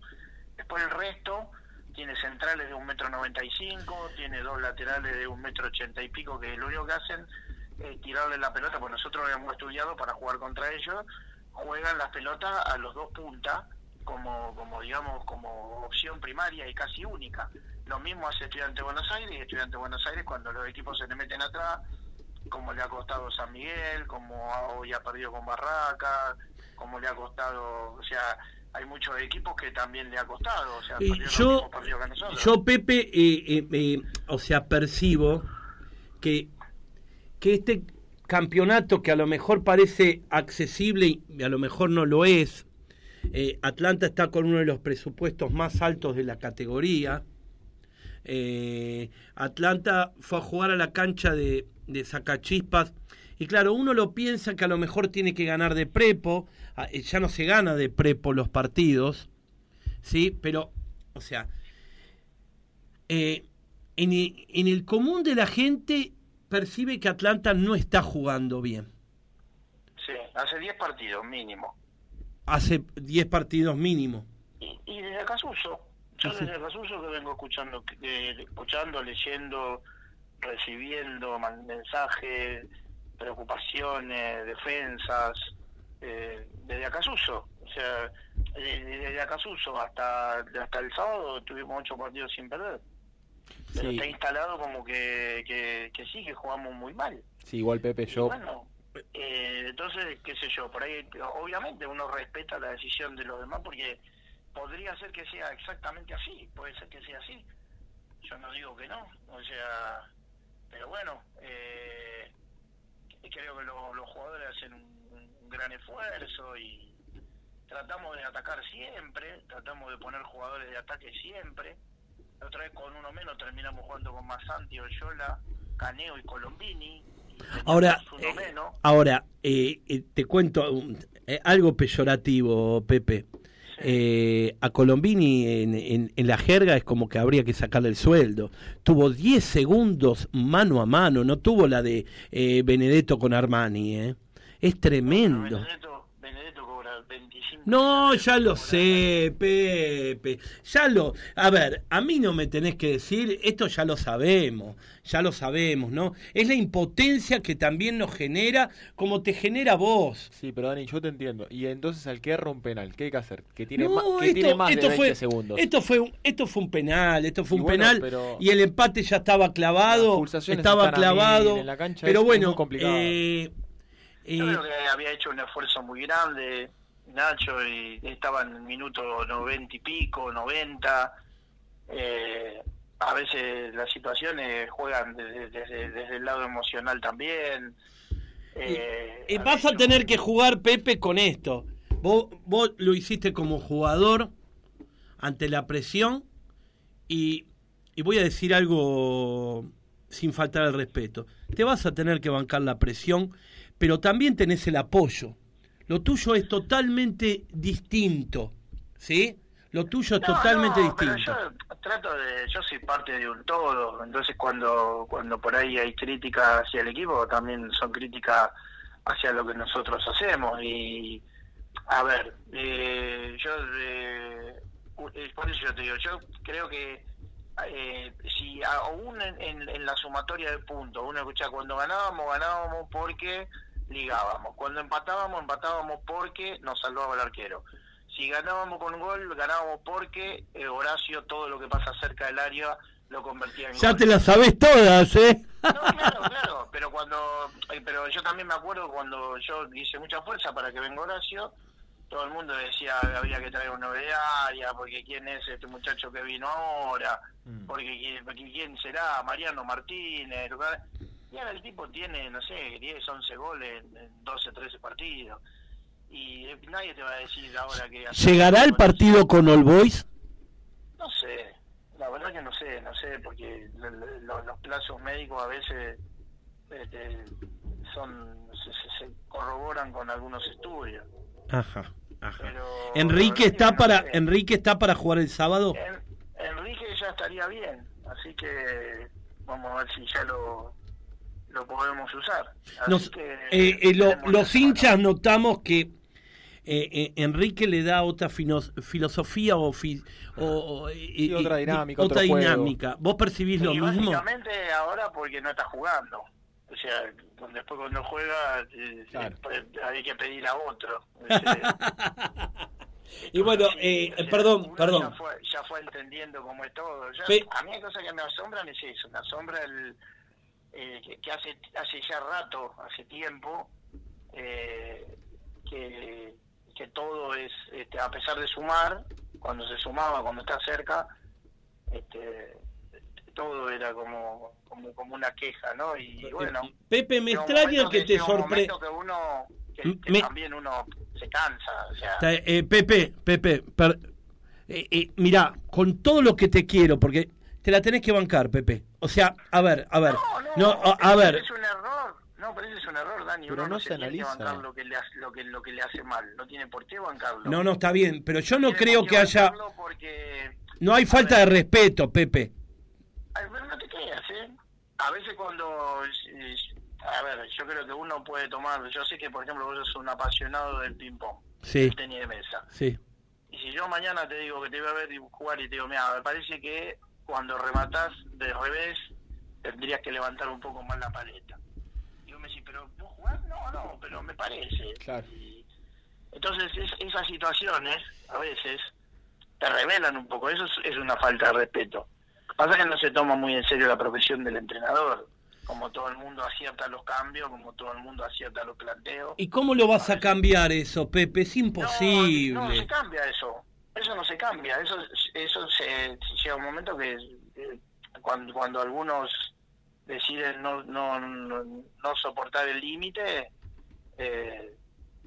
Después el resto tiene centrales de un metro noventa y cinco, tiene dos laterales de un metro ochenta y pico, que lo único que hacen es tirarle la pelota, pues nosotros lo hemos estudiado para jugar contra ellos, juegan las pelotas a los dos puntas, como, como digamos, como opción primaria y casi única. Lo mismo hace Estudiante Buenos Aires y Estudiante Buenos Aires cuando los equipos se le meten atrás, como le ha costado San Miguel, como hoy ha perdido con Barraca, como le ha costado, o sea, hay muchos equipos que también le ha costado, o sea, Eh, yo, que yo, Pepe, eh, eh, eh, o sea, percibo que, que este campeonato que a lo mejor parece accesible y a lo mejor no lo es, eh, Atlanta está con uno de los presupuestos más altos de la categoría. Eh, Atlanta fue a jugar a la cancha de, de Sacachispas. Y claro, uno lo piensa que a lo mejor tiene que ganar de prepo. ah, eh, Ya no se gana de prepo los partidos. ¿Sí? Pero, o sea, eh, en, el, en el común de la gente percibe que Atlanta no está jugando bien. Sí, hace 10 partidos mínimo. Hace 10 partidos mínimo. Y, y desde Acasuso, yo desde Acasuso que vengo escuchando, que- escuchando, leyendo, recibiendo mensajes, preocupaciones, defensas, eh, desde Acasuso. O sea, de- desde Acasuso hasta, hasta el sábado tuvimos ocho partidos sin perder. Pero Sí. está instalado como que, que, que sí, que jugamos muy mal. Sí, igual Pepe, yo Bueno, Eh, entonces, qué sé yo, por ahí, obviamente uno respeta la decisión de los demás porque podría ser que sea exactamente así, puede ser que sea así. Yo no digo que no, o sea, pero bueno, eh, creo que lo- los jugadores hacen un, un gran esfuerzo y tratamos de atacar siempre, tratamos de poner jugadores de ataque siempre. La otra vez con uno menos terminamos jugando con Masanti, Oyola, Caneo y Colombini. y Ahora, uno eh, menos. ahora eh, eh, te cuento un- eh, algo peyorativo, Pepe. Eh, a Colombini en, en- en la jerga es como que habría que sacarle el sueldo. Tuvo 10 segundos mano a mano, no tuvo la de eh, Benedetto con Armani. ¿eh? Es tremendo. Benedetto 25 No, ya lo sé, Pepe. Ya lo. A ver, a mí no me tenés que decir, esto ya lo sabemos, ya lo sabemos, ¿no? Es la impotencia que también nos genera, como te genera vos. Sí, pero Dani, yo te entiendo. Y entonces al que erra un penal, ¿qué hay que hacer? Que tiene, No, más, que esto, tiene más esto de 20 fue, segundos. Esto fue, un, esto fue un penal, esto fue Y un bueno, penal pero- y el empate ya estaba clavado, estaba mil, clavado. en la cancha pero es bueno, muy complicado. eh, Yo eh, creo que había hecho un esfuerzo muy grande Nacho y estaba en el minuto 90 y pico, 90. Eh, a veces las situaciones juegan desde, desde- desde el lado emocional también. Eh, Eh, vas a tener que jugar, Pepe, con esto. Vos, vos lo hiciste como jugador ante la presión y, y voy a decir algo sin faltar al respeto. Te vas a tener que bancar la presión, pero también tenés el apoyo. Lo tuyo es totalmente distinto, ¿sí? Lo tuyo es No, totalmente no, pero distinto. Yo trato de, yo soy parte de un todo, entonces cuando cuando por ahí hay críticas hacia el equipo, también son críticas hacia lo que nosotros hacemos y a ver, eh, yo eh, eh, por eso yo te digo, yo creo que eh, si aún en, en- en la sumatoria de puntos, uno escucha cuando ganábamos, ganábamos porque ligábamos, cuando empatábamos, empatábamos porque nos salvaba el arquero. Si ganábamos con un gol, ganábamos porque eh, Horacio todo lo que pasa cerca del área lo convertía en Ya gol. te las sabés todas, ¿eh? No, claro, claro, pero cuando, eh, pero yo también me acuerdo cuando yo hice mucha fuerza para que venga Horacio, todo el mundo decía que había que traer una novedaria, porque quién es este muchacho que vino ahora, porque, quién- porque quién será, Mariano Martínez, el tipo tiene, no sé, 10, 11 goles en, en 12, 13 partidos, y eh, nadie te va a decir ahora que... ¿Llegará el partido con All Boys? No sé, la verdad que no sé, no sé, porque lo- lo- lo- los plazos médicos a veces este, son se, se- se corroboran con algunos estudios. Ajá, ajá. Pero Enrique está no para sé. Enrique está para jugar el sábado. En- Enrique ya estaría bien, así que vamos a ver si ya lo lo podemos usar. Nos- que eh, eh, lo- los hinchas notamos que eh, eh, Enrique le da otra fino- filosofía o, fi- o- [LAUGHS] eh, Sí, eh, otra dinámica, otra otro juego. dinámica. ¿Vos percibís lo Y mismo? básicamente ahora porque no está jugando. O sea, después cuando juega eh, pues, hay que pedir a otro. [LAUGHS] Y bueno, eh, O sea, perdón, perdón. Ya fue, ya fue entendiendo cómo es todo. Ya- a mí hay cosas que me asombran es eso. Me asombra el, eh, que, hace hace ya rato, hace tiempo, eh, que, que todo es, este, a pesar de sumar, cuando se sumaba, cuando está cerca, este, todo era como, como, como una queja, ¿no? Y bueno. Pepe, me extraña que te sorprende. que uno, que, que Me- también uno se cansa, o sea. Eh, Pepe, Pepe, per- eh, eh, mirá, con todo lo que te quiero, porque te la tenés que bancar, Pepe. O sea, a ver, a ver. No, a, a ver. Es un error. No, pero ese es un error, Dani. Pero Uno no se, se tiene que analiza. bancar lo que, le hace, lo, que, lo que le hace mal. No tiene por qué bancarlo. No, no, está bien, pero yo no creo que haya... Porque, No hay falta de respeto, Pepe. Ay, pero no te creas, ¿eh? A veces cuando... eh, A ver, yo creo que uno puede tomar... Yo sé que, por ejemplo, vos sos un apasionado del ping-pong. Sí. del tenis de mesa. Sí. Y si yo mañana te digo que te voy a ver jugar y te digo, mira, me parece que cuando rematás de revés tendrías que levantar un poco más la paleta. Y vos me decís, pero vos jugás? No, no, pero me parece. Claro. Entonces es- esas situaciones a veces te revelan un poco, eso es, es una falta de respeto. Pasa que no se toma muy en serio la profesión del entrenador. como todo el mundo acierta los cambios, como todo el mundo acierta los planteos. ¿Y cómo lo vas a cambiar eso, Pepe? Es No, imposible. no se cambia eso. Eso no se cambia. Eso eso se llega un momento que cuando cuando algunos deciden no no no, no soportar el límite eh,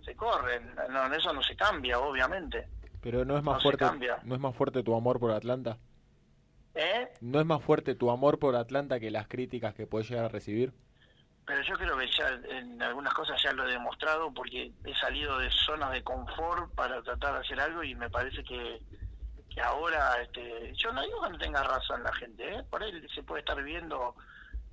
se corren. No, eso no se cambia, obviamente. Pero no es más No fuerte, no es más fuerte tu amor por Atlanta. ¿Eh? ¿No es más fuerte tu amor por Atlanta que las críticas que puedes llegar a recibir? Pero yo creo que ya en algunas cosas ya lo he demostrado porque he salido de zonas de confort para tratar de hacer algo y me parece que, que ahora, este, yo no digo que no tenga razón la gente, ¿eh? por ahí se puede estar viendo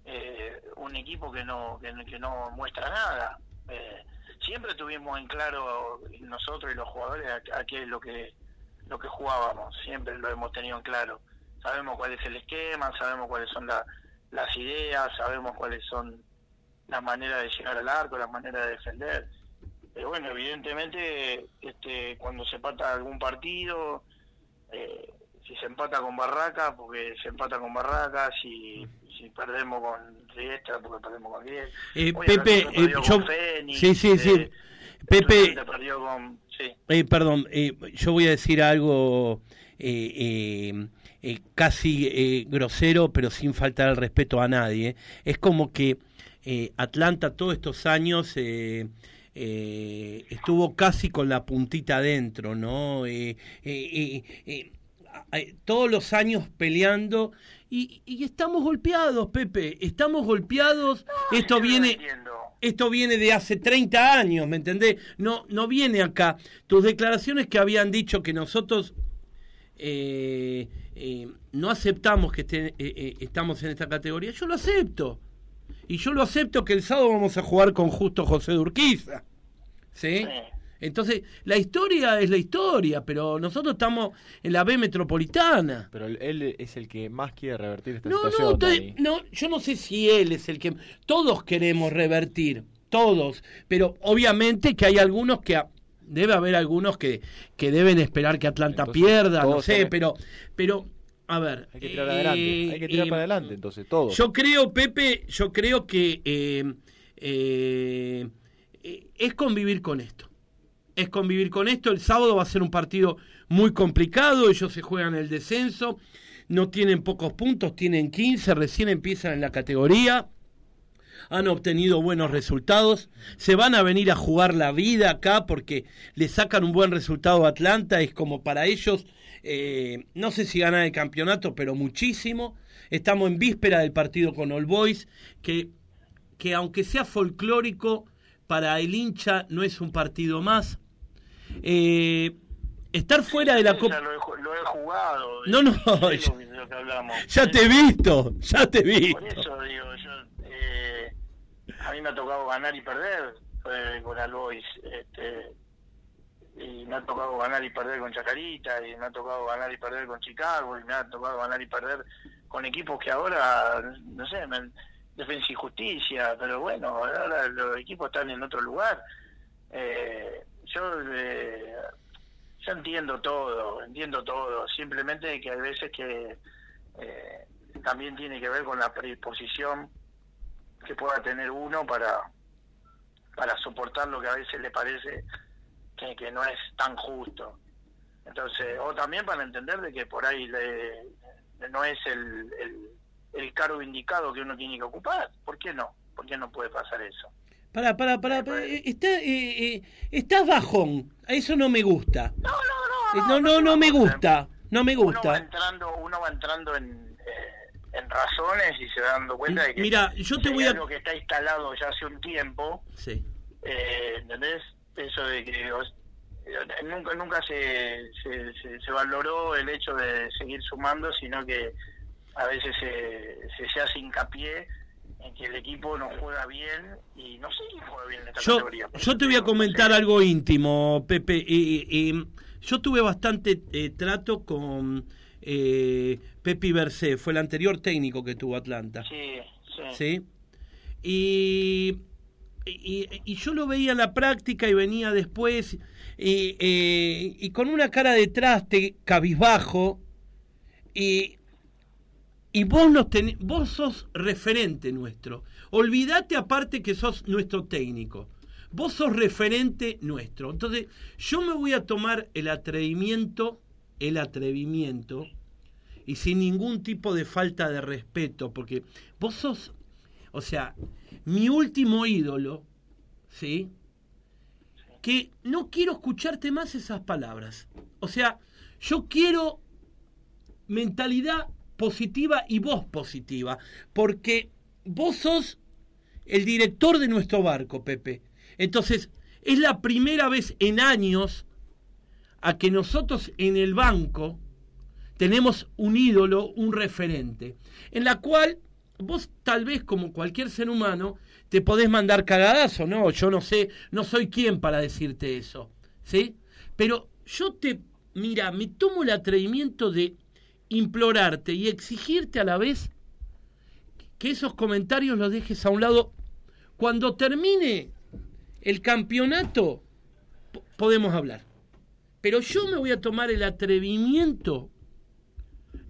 eh, un equipo que no, que, no- muestra nada. Eh, siempre tuvimos en claro nosotros y los jugadores a, a qué es lo que, lo que jugábamos, siempre lo hemos tenido en claro. Sabemos cuál es el esquema, sabemos cuáles son la- las ideas, sabemos cuáles son la manera de llegar al arco, la manera de defender. Pero bueno, evidentemente, este, cuando se empata algún partido, eh, si se empata con Barraca, porque se empata con Barraca, si, si perdemos con Riestra, porque perdemos con Riestra. Eh, Pepe, eh, yo- Fénix, sí, sí, sí. eh, Pepe, con... Sí. Eh, perdón, yo voy a decir algo eh, eh, eh, casi eh, grosero, pero sin faltar el respeto a nadie. Es como que eh, Atlanta todos estos años eh, eh, estuvo casi con la puntita adentro, ¿no? Todos los años peleando y, y estamos golpeados, Pepe, estamos golpeados. Esto viene, esto viene de hace 30 años, ¿me entendés? No, no viene acá. Tus declaraciones que habían dicho que nosotros eh, eh, no aceptamos que esté- eh, eh, estamos en esta categoría, yo lo acepto. Y yo lo acepto que el sábado vamos a jugar con justo José Durquiza. ¿Sí? Entonces, la historia es la historia, pero nosotros estamos en la B metropolitana. Pero él- es el que más quiere revertir esta No, situación, no, no, yo no sé si él es el que... Todos queremos revertir, todos, pero obviamente que hay algunos que... Debe haber algunos que, que deben esperar que Atlanta Entonces, pierda, no sé, pero, pero, a ver... Hay que tirar eh, adelante, hay que tirar eh, para adelante, entonces, todo. Yo creo, Pepe, yo creo que eh, eh, es convivir con esto. Es convivir con esto. El sábado va a ser un partido muy complicado. Ellos se juegan el descenso. No tienen pocos puntos, tienen 15. Recién empiezan en la categoría. Han obtenido buenos resultados. Se van a venir a jugar la vida acá porque le sacan un buen resultado a Atlanta. Es como para ellos, eh, no sé si ganar el campeonato, pero muchísimo. Estamos en víspera del partido con All Boys, que, que aunque sea folclórico, para el hincha no es un partido más. Eh, estar fuera de la Copa... lo, he, ju- lo he jugado. No, no, ya-. Ya te he visto, ya te he visto. Por eso digo, yo, eh, a mí me ha tocado ganar y perder eh, con Albois, este, y me ha tocado ganar y perder con Chacarita, y me ha tocado ganar y perder con Chicago, y me ha tocado ganar y perder con equipos que ahora, no sé, me, Defensa y Justicia, pero bueno, ahora los equipos están en otro lugar. Eh, yo eh, yo entiendo todo, entiendo todo, simplemente que hay veces que eh, también tiene que ver con la predisposición que pueda tener uno para para soportar lo que a veces le parece que, que no es tan justo. Entonces, o también para entender de que por ahí le- no es el, el, el cargo indicado que uno tiene que ocupar. ¿Por qué no? ¿Por qué no puede pasar eso? Pará, pará, pará, eh, está, eh, eh, estás bajón, eso no me gusta. No, no, no, no, no, me gusta, no me Uno va gusta. entrando, uno va entrando en, eh, en razones y se va dando cuenta de que Mira, yo te voy a- algo que está instalado ya hace un tiempo, Sí. eh, ¿entendés? Eso de que eh, nunca nunca se, se, se, se valoró el hecho de seguir sumando, sino que a veces se, se, hace hincapié en que el equipo no juega bien y no sé quién juega bien en esta Yo, categoría. Yo te voy a comentar algo íntimo, Pepe. Eh, eh, yo tuve bastante eh, trato con eh, Pepe Bercé, fue el anterior técnico que tuvo Atlanta. Sí, sí. ¿sí? Y, y, yo lo veía en la práctica y venía después y, eh, con una cara de traste cabizbajo y, y vos, nos ten- vos sos referente nuestro. Olvídate aparte que sos nuestro técnico. Vos sos referente nuestro. Entonces, yo me voy a tomar el atrevimiento, el atrevimiento, y sin ningún tipo de falta de respeto, porque vos sos, o sea, mi último ídolo, ¿sí? Que no quiero escucharte más esas palabras. O sea, yo quiero mentalidad positiva y voz positiva, porque vos sos el director de nuestro barco, Pepe. Entonces, es la primera vez en años a que nosotros en el banco tenemos un ídolo, un referente, en la cual vos tal vez como cualquier ser humano te podés mandar cagadazo, no, yo no sé, no soy quien para decirte eso, ¿sí? Pero yo te, mira, me tomo el atrevimiento de implorarte y exigirte a la vez que esos comentarios los dejes a un lado. Cuando termine el campeonato, po- podemos hablar. Pero yo me voy a tomar el atrevimiento,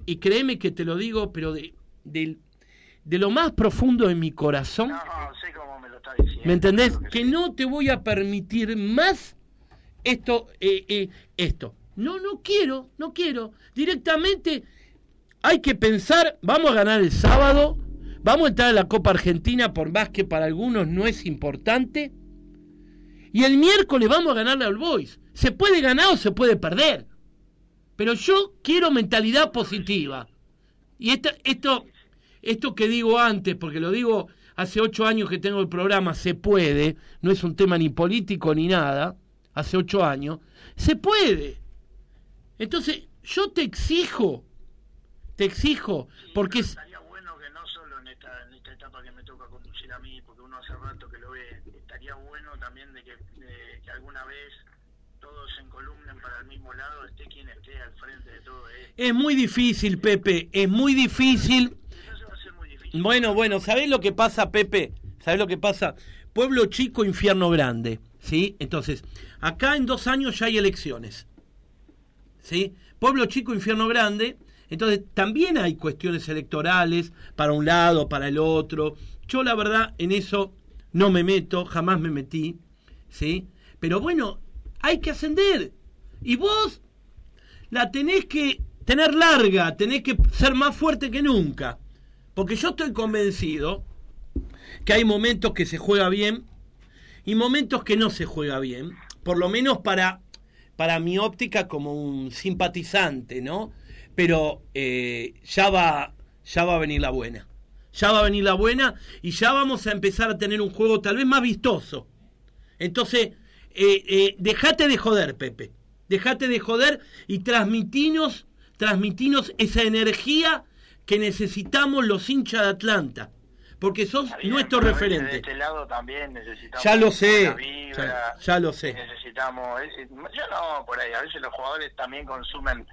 y créeme que te lo digo, pero de, del- de lo más profundo de mi corazón, No, sé cómo me lo está diciendo. ¿me entendés? Que no te voy a permitir más esto, eh, eh, esto. No, no quiero, no quiero. Directamente hay que pensar, vamos a ganar el sábado, vamos a entrar a la Copa Argentina, por más que para algunos no es importante. Y el miércoles vamos a ganarle al Boys. Se puede ganar o se puede perder. Pero yo quiero mentalidad positiva. Y esta- esto, esto que digo antes, porque lo digo hace ocho años que tengo el programa, se puede, no es un tema ni político ni nada, hace ocho años, se puede. Entonces, yo te exijo, te exijo, porque es, Estaría bueno que no solo en esta, en esta etapa que me toca conducir a mí, porque uno hace rato que lo ve, estaría bueno también de que, de que alguna vez todos se encolumnen para el mismo lado, esté quien esté al frente de todo esto. es muy difícil, Pepe, es muy difícil. Eso va a ser muy difícil. Bueno, bueno, ¿sabés lo que pasa, Pepe? ¿Sabés lo que pasa? Pueblo chico, infierno grande, ¿sí? Entonces, acá en dos años ya hay elecciones, ¿sí? Pueblo chico, infierno grande, entonces también hay cuestiones electorales para un lado, para el otro. Yo la verdad en eso no me meto, jamás me metí, ¿sí? Pero bueno, hay que ascender. Y vos la tenés que tener larga, tenés que ser más fuerte que nunca. Porque yo estoy convencido que hay momentos que se juega bien y momentos que no se juega bien. Por lo menos para, para mi óptica como un simpatizante, ¿no? Pero eh, ya, va, ya va a venir la buena. Ya va a venir la buena y ya vamos a empezar a tener un juego tal vez más vistoso. Entonces, eh, eh, dejate de joder, Pepe. Dejate de joder y transmitinos, transmitinos esa energía que necesitamos los hinchas de Atlanta. Porque sos bien, nuestro referente. De este lado también necesitamos. Ya lo sé, vibra, ya- ya lo sé. Necesitamos. es- yo no, por ahí. A veces los jugadores también consumen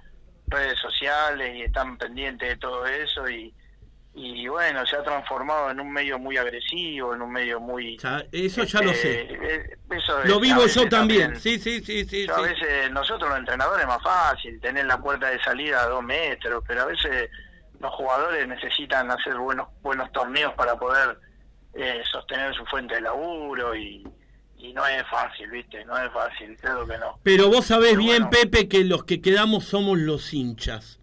redes sociales y están pendientes de todo eso y. Y bueno, se ha transformado en un medio muy agresivo, en un medio muy... Ya, eso ya lo sé. eh, eso es- Lo vivo yo también. Sí, sí, sí, sí. yo a sí. veces, nosotros los entrenadores es más fácil, tener la puerta de salida a dos metros, pero a veces los jugadores necesitan hacer buenos buenos torneos para poder eh, sostener su fuente de laburo y, y no es fácil, ¿viste? No es fácil, creo que no. Pero vos sabés Pero bien, bueno. Pepe, que los que quedamos somos los hinchas.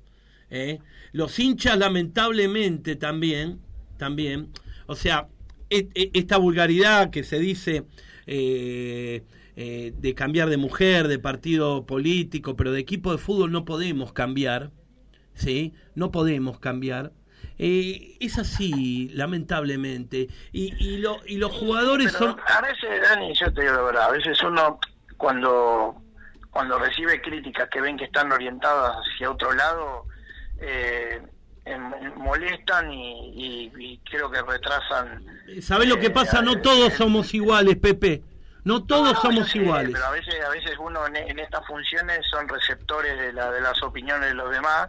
¿eh? Los hinchas, lamentablemente, también, también, o sea, e- e- esta vulgaridad que se dice eh, eh, de cambiar de mujer, de partido político, pero de equipo de fútbol no podemos cambiar, ¿sí? No podemos cambiar. Eh, es así, [LAUGHS] lamentablemente. Y, y, lo- y los jugadores Pero son... a veces, Dani, yo te digo la verdad, a veces uno cuando cuando recibe críticas que ven que están orientadas hacia otro lado, eh, em- molestan y, y- y creo que retrasan. ¿Sabés lo que eh, pasa? No todos somos iguales, Pepe. No todos No, somos sé, iguales. Pero a veces, a veces uno en, en estas funciones son receptores de, la, de las opiniones de los demás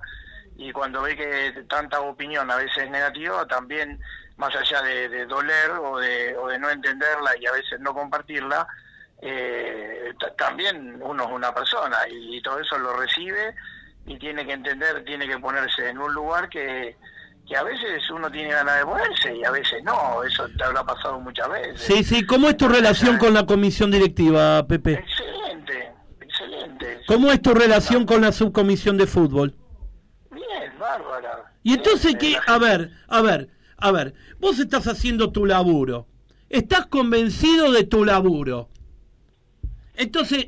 y cuando ve que tanta opinión a veces es negativa, también más allá de, de doler o de, o de no entenderla y a veces no compartirla, eh, ta- también uno es una persona y, todo eso lo recibe y tiene que entender, tiene que ponerse en un lugar que, que a veces uno tiene ganas de ponerse y a veces no, eso te habrá pasado muchas veces. Sí, sí, ¿cómo es tu relación con la comisión directiva, Pepe? Excelente, excelente. ¿Cómo es tu relación con la subcomisión de fútbol? Bien, bárbara. Y entonces, la A ver, a ver, a ver, vos estás haciendo tu laburo, estás convencido de tu laburo. Entonces,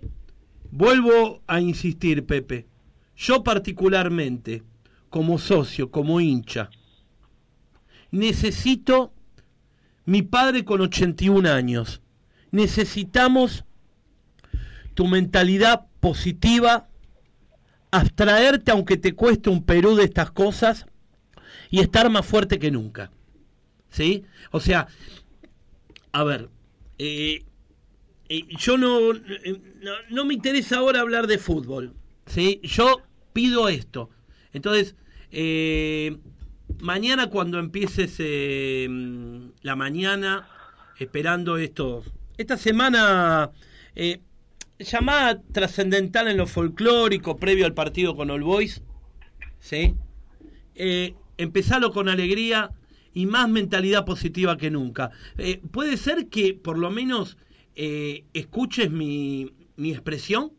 vuelvo a insistir, Pepe, yo particularmente, como socio, como hincha, necesito, mi padre con 81 años, necesitamos tu mentalidad positiva, abstraerte aunque te cueste un Perú de estas cosas y estar más fuerte que nunca. ¿Sí? O sea, a ver, eh, eh, yo no, eh, no, no me interesa ahora hablar de fútbol. ¿Sí? Yo pido esto. Entonces, mañana cuando empieces la mañana, esperando esto, esta semana llamada trascendental en lo folclórico previo al partido con All Boys, ¿sí? Eh, empezalo con alegría y más mentalidad positiva que nunca. Eh, puede ser que por lo menos eh, escuches mi, mi expresión.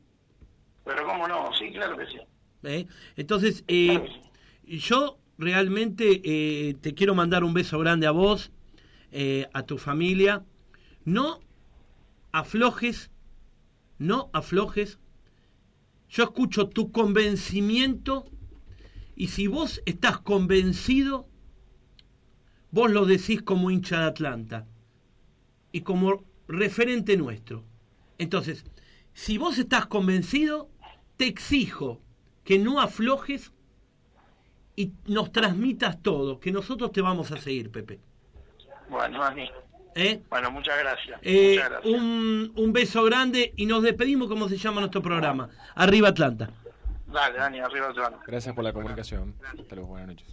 Pero cómo no, sí, claro que sí. ¿eh? Entonces, yo realmente te quiero mandar un beso grande a vos, a tu familia. No aflojes, no aflojes. Yo escucho tu convencimiento y si vos estás convencido, vos lo decís como hincha de Atlanta y como referente nuestro. Entonces, si vos estás convencido, te exijo que no aflojes y nos transmitas todo, que nosotros te vamos a seguir, Pepe. Bueno, Dani. ¿Eh? Bueno, muchas gracias. Eh, muchas gracias. un, un beso grande y nos despedimos como se llama nuestro programa. Arriba Atlanta. Dale, Dani, arriba Atlanta. Gracias por la comunicación. Hasta luego, buenas noches.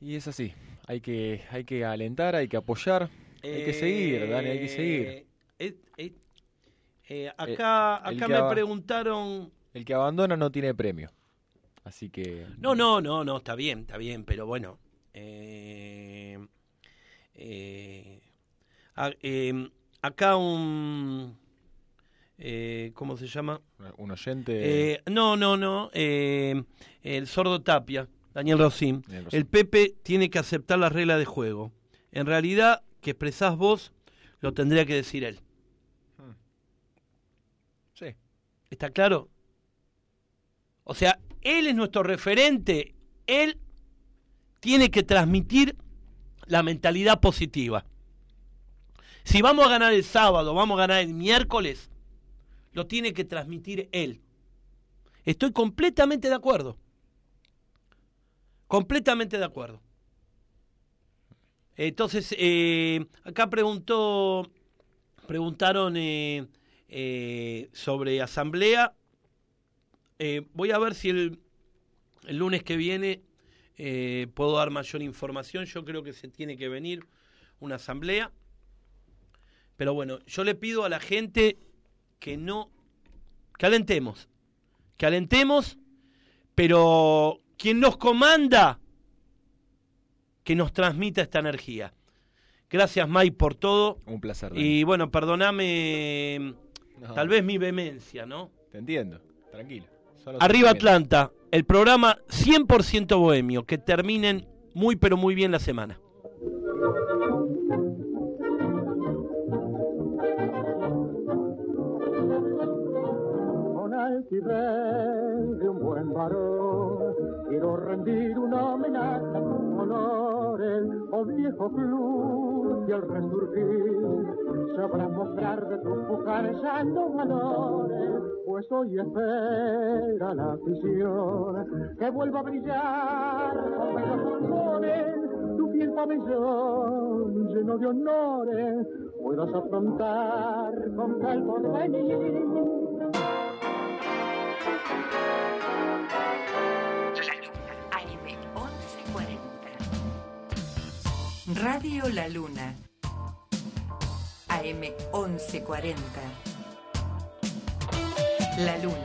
Y es así, hay que, hay que alentar, hay que apoyar, hay que seguir, Dani, hay que seguir. Eh, eh, eh, eh, acá el acá me preguntaron... El que abandona no tiene premio. Así que No, no, no, no, está bien, está bien, pero bueno. eh, eh, a- eh, acá un... eh, ¿Cómo se llama? un oyente... Eh, no, no, no. eh, el sordo Tapia, Daniel Rosín. Daniel Rosín. El Pepe tiene que aceptar las reglas de juego. En realidad, que expresás vos, lo tendría que decir él. Sí. ¿Está claro? O sea, él es nuestro referente. Él tiene que transmitir la mentalidad positiva. Si vamos a ganar el sábado, vamos a ganar el miércoles, lo tiene que transmitir él. Estoy completamente de acuerdo. Completamente de acuerdo. Entonces, eh, acá preguntó, preguntaron eh, eh, sobre asamblea. Voy a ver si el, el lunes que viene eh, puedo dar mayor información. Yo creo que se tiene que venir una asamblea. Pero bueno, yo le pido a la gente que no, que alentemos, que alentemos, pero quien nos comanda, que nos transmita esta energía. Gracias, May, por todo. Un placer. Dani. Y bueno, perdoname, No. tal vez mi vehemencia, ¿no? Te entiendo, tranquilo. Arriba. Atlanta, el programa 100% bohemio, que terminen muy pero muy bien la semana. con altivez de un buen varón. Quiero rendir una homenaje a tus honores, oh viejo club, y al resurgir sabrás mostrar de tus pujares santos valores, pues hoy espera la afición que vuelva a brillar con bellos pulmones, tu fiel pabellón lleno de honores, puedas afrontar con tal porvenir. Radio La Luna. AM 1140. La Luna.